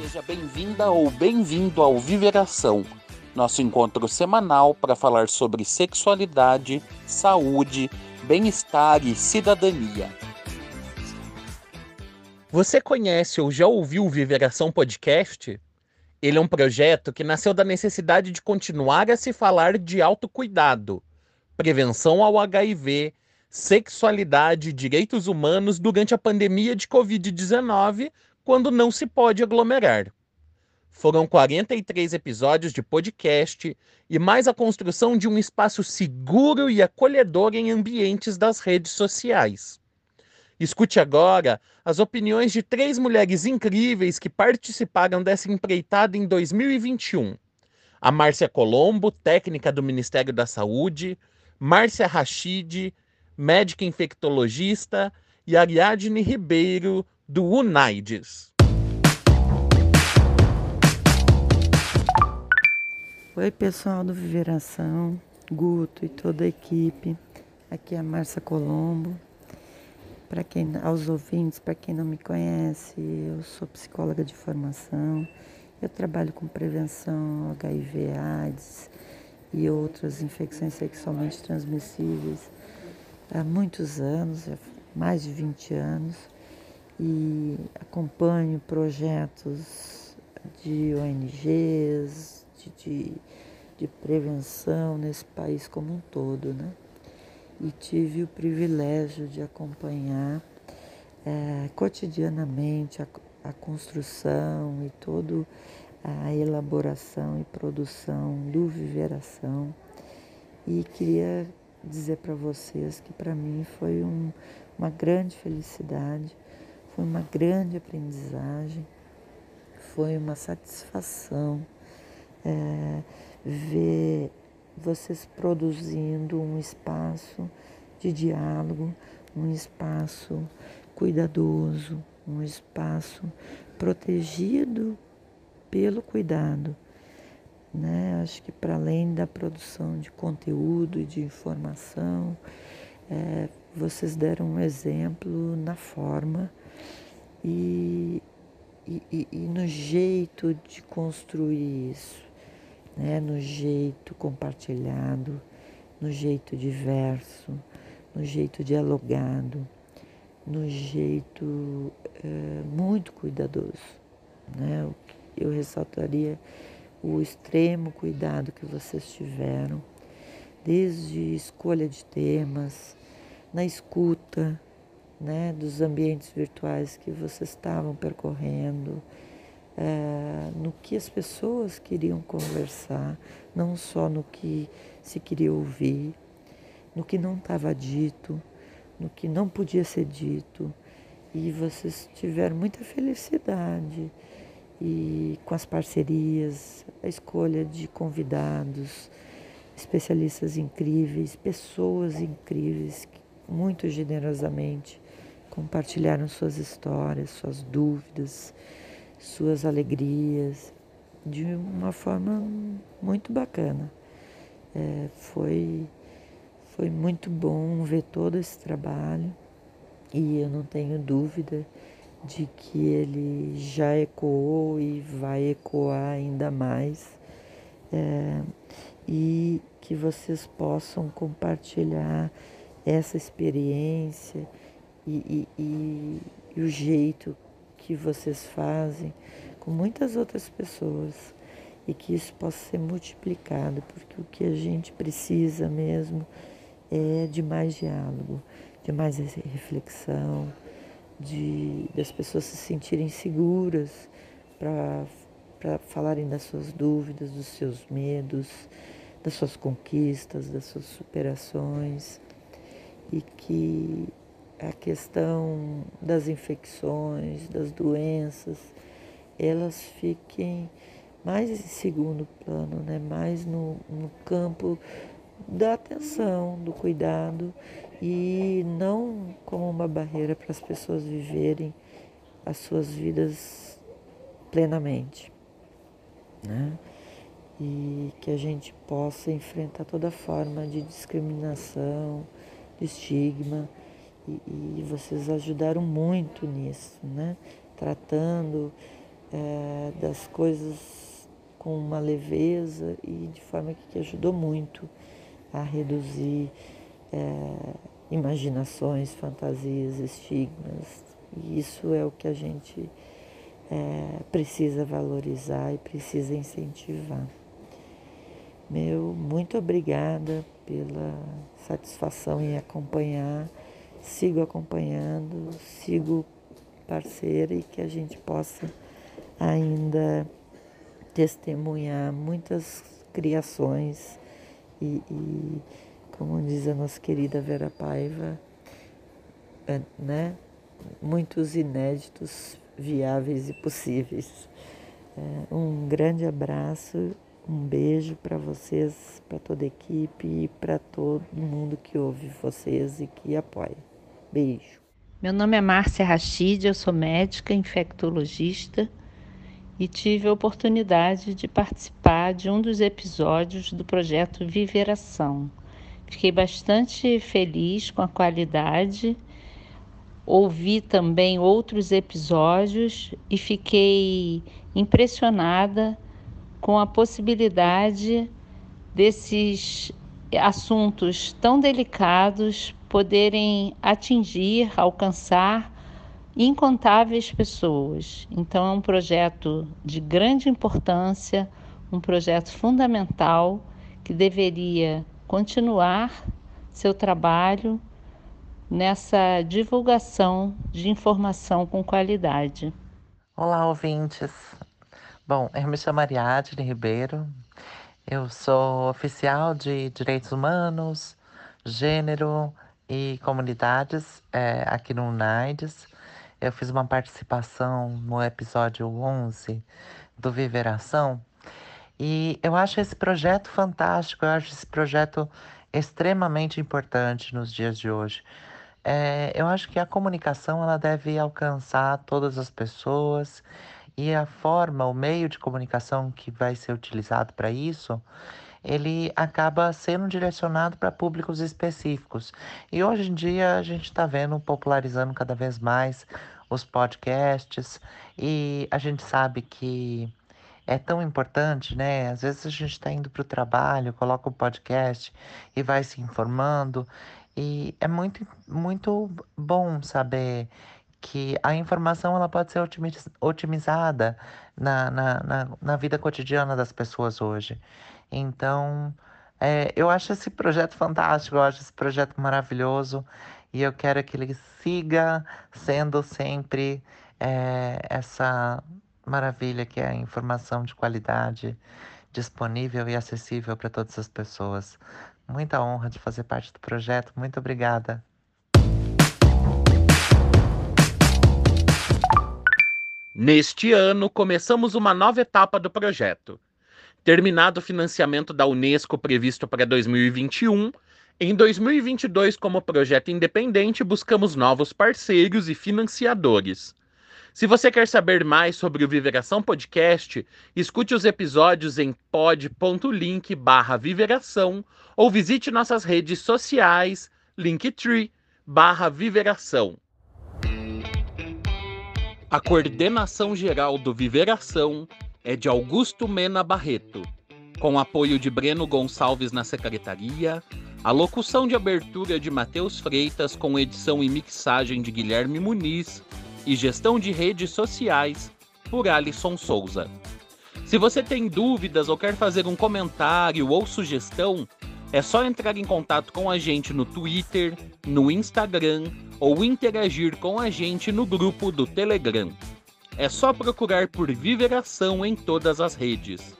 Seja bem-vinda ou bem-vindo ao Viveração, nosso encontro semanal para falar sobre sexualidade, saúde, bem-estar e cidadania. Você conhece ou já ouviu o Viveração Podcast? Ele é um projeto que nasceu da necessidade de continuar a se falar de autocuidado, prevenção ao HIV, sexualidade e direitos humanos durante a pandemia de Covid-19 quando não se pode aglomerar. Foram 43 episódios de podcast e mais a construção de um espaço seguro e acolhedor em ambientes das redes sociais. Escute agora as opiniões de três mulheres incríveis que participaram dessa empreitada em 2021. A Márcia Colombo, técnica do Ministério da Saúde, Márcia Rachid, médica infectologista, e Ariadne Ribeiro, do UNAIDS. Oi, pessoal do Viveração, Guto e toda a equipe. Aqui é a Márcia Colombo. Para quem aos ouvintes, para quem não me conhece, eu sou psicóloga de formação. Eu trabalho com prevenção HIV, AIDS e outras infecções sexualmente transmissíveis há muitos anos, mais de 20 anos e acompanho projetos de ONGs, de, de, de, prevenção nesse país como um todo, né? E tive o privilégio de acompanhar é, cotidianamente a, a construção e toda a elaboração e produção do Viveração. E queria dizer para vocês que para mim foi um, uma grande felicidade foi uma grande aprendizagem, foi uma satisfação é, ver vocês produzindo um espaço de diálogo, um espaço cuidadoso, um espaço protegido pelo cuidado. Né? Acho que para além da produção de conteúdo e de informação, é, vocês deram um exemplo na forma e, e, e no jeito de construir isso, né? no jeito compartilhado, no jeito diverso, no jeito dialogado, no jeito é, muito cuidadoso. Né? Eu ressaltaria o extremo cuidado que vocês tiveram, desde escolha de temas, na escuta, né, dos ambientes virtuais que vocês estavam percorrendo, é, no que as pessoas queriam conversar, não só no que se queria ouvir, no que não estava dito, no que não podia ser dito. E vocês tiveram muita felicidade e com as parcerias, a escolha de convidados, especialistas incríveis, pessoas incríveis, muito generosamente compartilharam suas histórias, suas dúvidas, suas alegrias, de uma forma muito bacana. É, foi, foi muito bom ver todo esse trabalho e eu não tenho dúvida de que ele já ecoou e vai ecoar ainda mais é, e que vocês possam compartilhar essa experiência e, e, e, e o jeito que vocês fazem com muitas outras pessoas e que isso possa ser multiplicado, porque o que a gente precisa mesmo é de mais diálogo, de mais reflexão, de das pessoas se sentirem seguras para falarem das suas dúvidas, dos seus medos, das suas conquistas, das suas superações e que a questão das infecções, das doenças, elas fiquem mais em segundo plano, né? mais no, no campo da atenção, do cuidado e não como uma barreira para as pessoas viverem as suas vidas plenamente. Né? E que a gente possa enfrentar toda forma de discriminação, estigma e, e vocês ajudaram muito nisso, né? Tratando é, das coisas com uma leveza e de forma que ajudou muito a reduzir é, imaginações, fantasias, estigmas. E isso é o que a gente é, precisa valorizar e precisa incentivar. Meu, muito obrigada pela satisfação em acompanhar. Sigo acompanhando, sigo parceira e que a gente possa ainda testemunhar muitas criações e, e como diz a nossa querida Vera Paiva, é, né? muitos inéditos viáveis e possíveis. É, um grande abraço, um beijo para vocês, para toda a equipe e para todo mundo que ouve vocês e que apoia. Beijo. Meu nome é Márcia Rachid, eu sou médica infectologista e tive a oportunidade de participar de um dos episódios do projeto Viveração. Fiquei bastante feliz com a qualidade ouvi também outros episódios e fiquei impressionada com a possibilidade desses assuntos tão delicados poderem atingir, alcançar incontáveis pessoas. Então, é um projeto de grande importância, um projeto fundamental que deveria continuar seu trabalho nessa divulgação de informação com qualidade. Olá, ouvintes. Bom, eu me chamo Ariadne Ribeiro, eu sou oficial de Direitos Humanos, Gênero e Comunidades é, aqui no UNAIDS. Eu fiz uma participação no episódio 11 do Viveração e eu acho esse projeto fantástico, eu acho esse projeto extremamente importante nos dias de hoje. É, eu acho que a comunicação ela deve alcançar todas as pessoas e a forma, o meio de comunicação que vai ser utilizado para isso, ele acaba sendo direcionado para públicos específicos. E hoje em dia a gente está vendo popularizando cada vez mais os podcasts e a gente sabe que é tão importante, né? Às vezes a gente está indo para o trabalho, coloca o um podcast e vai se informando. E é muito, muito bom saber que a informação ela pode ser otimizada na, na, na, na vida cotidiana das pessoas hoje. Então, é, eu acho esse projeto fantástico, eu acho esse projeto maravilhoso e eu quero que ele siga sendo sempre é, essa maravilha que é a informação de qualidade disponível e acessível para todas as pessoas. Muita honra de fazer parte do projeto. Muito obrigada. Neste ano, começamos uma nova etapa do projeto. Terminado o financiamento da Unesco previsto para 2021, em 2022, como projeto independente, buscamos novos parceiros e financiadores. Se você quer saber mais sobre o Viveração Podcast, escute os episódios em pod.link barra viveração ou visite nossas redes sociais, linktree barra viveração. A coordenação geral do Viveração é de Augusto Mena Barreto, com apoio de Breno Gonçalves na secretaria, a locução de abertura de Matheus Freitas com edição e mixagem de Guilherme Muniz e Gestão de Redes Sociais, por Alisson Souza. Se você tem dúvidas ou quer fazer um comentário ou sugestão, é só entrar em contato com a gente no Twitter, no Instagram ou interagir com a gente no grupo do Telegram. É só procurar por Viveração em todas as redes.